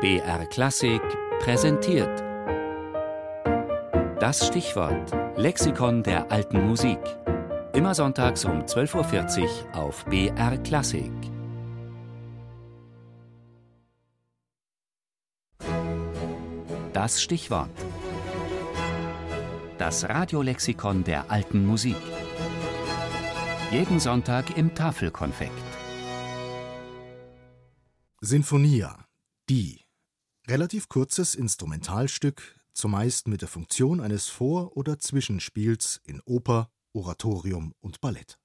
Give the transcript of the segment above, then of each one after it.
BR Klassik präsentiert. Das Stichwort Lexikon der alten Musik. Immer sonntags um 12.40 Uhr auf BR Klassik. Das Stichwort. Das Radiolexikon der alten Musik. Jeden Sonntag im Tafelkonfekt. Sinfonia, die. Relativ kurzes Instrumentalstück, zumeist mit der Funktion eines Vor- oder Zwischenspiels in Oper, Oratorium und Ballett.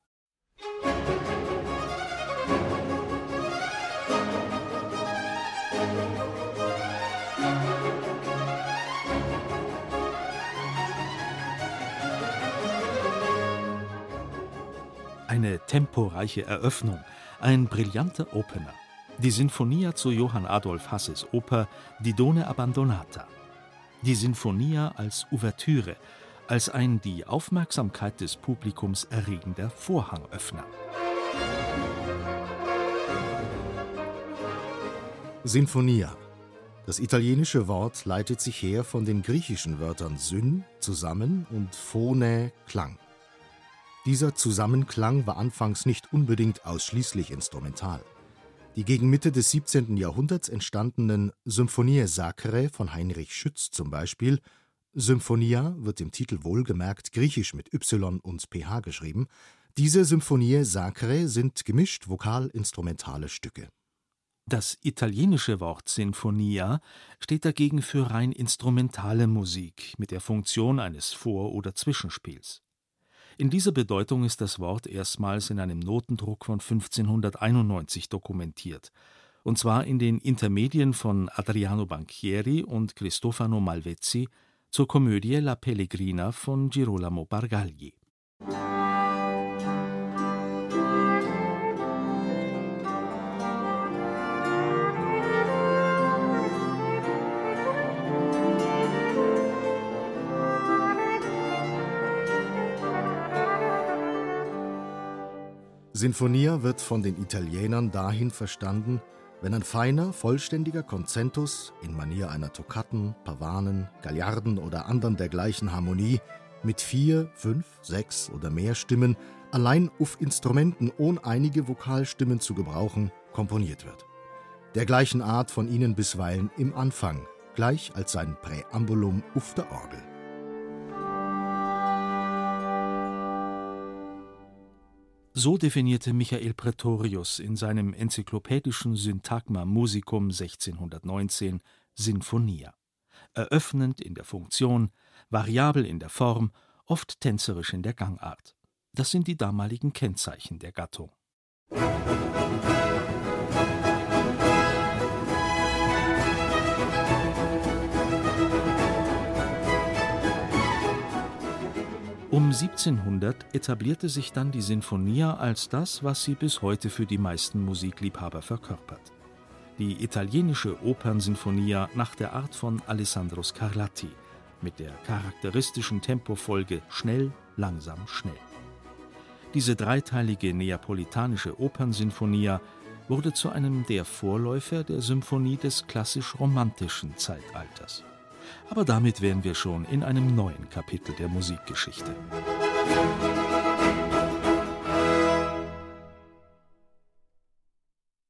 Eine temporeiche Eröffnung, ein brillanter Opener. Die Sinfonia zu Johann Adolf Hasses Oper Die Done Abbandonata. Die Sinfonia als Ouvertüre, als ein die Aufmerksamkeit des Publikums erregender Vorhangöffner. Sinfonia. Das italienische Wort leitet sich her von den griechischen Wörtern syn, zusammen und phone, Klang. Dieser Zusammenklang war anfangs nicht unbedingt ausschließlich instrumental. Die gegen Mitte des 17. Jahrhunderts entstandenen Symphonie Sacre von Heinrich Schütz zum Beispiel Symphonia wird im Titel wohlgemerkt griechisch mit y und ph geschrieben diese Symphonie Sacre sind gemischt vokal-instrumentale Stücke. Das italienische Wort Sinfonia steht dagegen für rein instrumentale Musik mit der Funktion eines Vor- oder Zwischenspiels. In dieser Bedeutung ist das Wort erstmals in einem Notendruck von 1591 dokumentiert, und zwar in den Intermedien von Adriano Banchieri und Cristofano Malvezzi zur Komödie La Pellegrina von Girolamo Bargagli. Sinfonia wird von den Italienern dahin verstanden, wenn ein feiner, vollständiger Konzentus in Manier einer Toccaten, Pavanen, Gagliarden oder anderen dergleichen Harmonie mit vier, fünf, sechs oder mehr Stimmen allein auf Instrumenten ohne einige Vokalstimmen zu gebrauchen, komponiert wird. Dergleichen Art von ihnen bisweilen im Anfang, gleich als sein Präambulum auf der Orgel. So definierte Michael Praetorius in seinem enzyklopädischen Syntagma Musicum 1619 Sinfonia. Eröffnend in der Funktion, variabel in der Form, oft tänzerisch in der Gangart. Das sind die damaligen Kennzeichen der Gattung. Um 1700 etablierte sich dann die Sinfonia als das, was sie bis heute für die meisten Musikliebhaber verkörpert. Die italienische Opernsinfonia nach der Art von Alessandro Scarlatti mit der charakteristischen Tempofolge schnell, langsam, schnell. Diese dreiteilige neapolitanische Opernsinfonia wurde zu einem der Vorläufer der Symphonie des klassisch-romantischen Zeitalters. Aber damit wären wir schon in einem neuen Kapitel der Musikgeschichte. Musik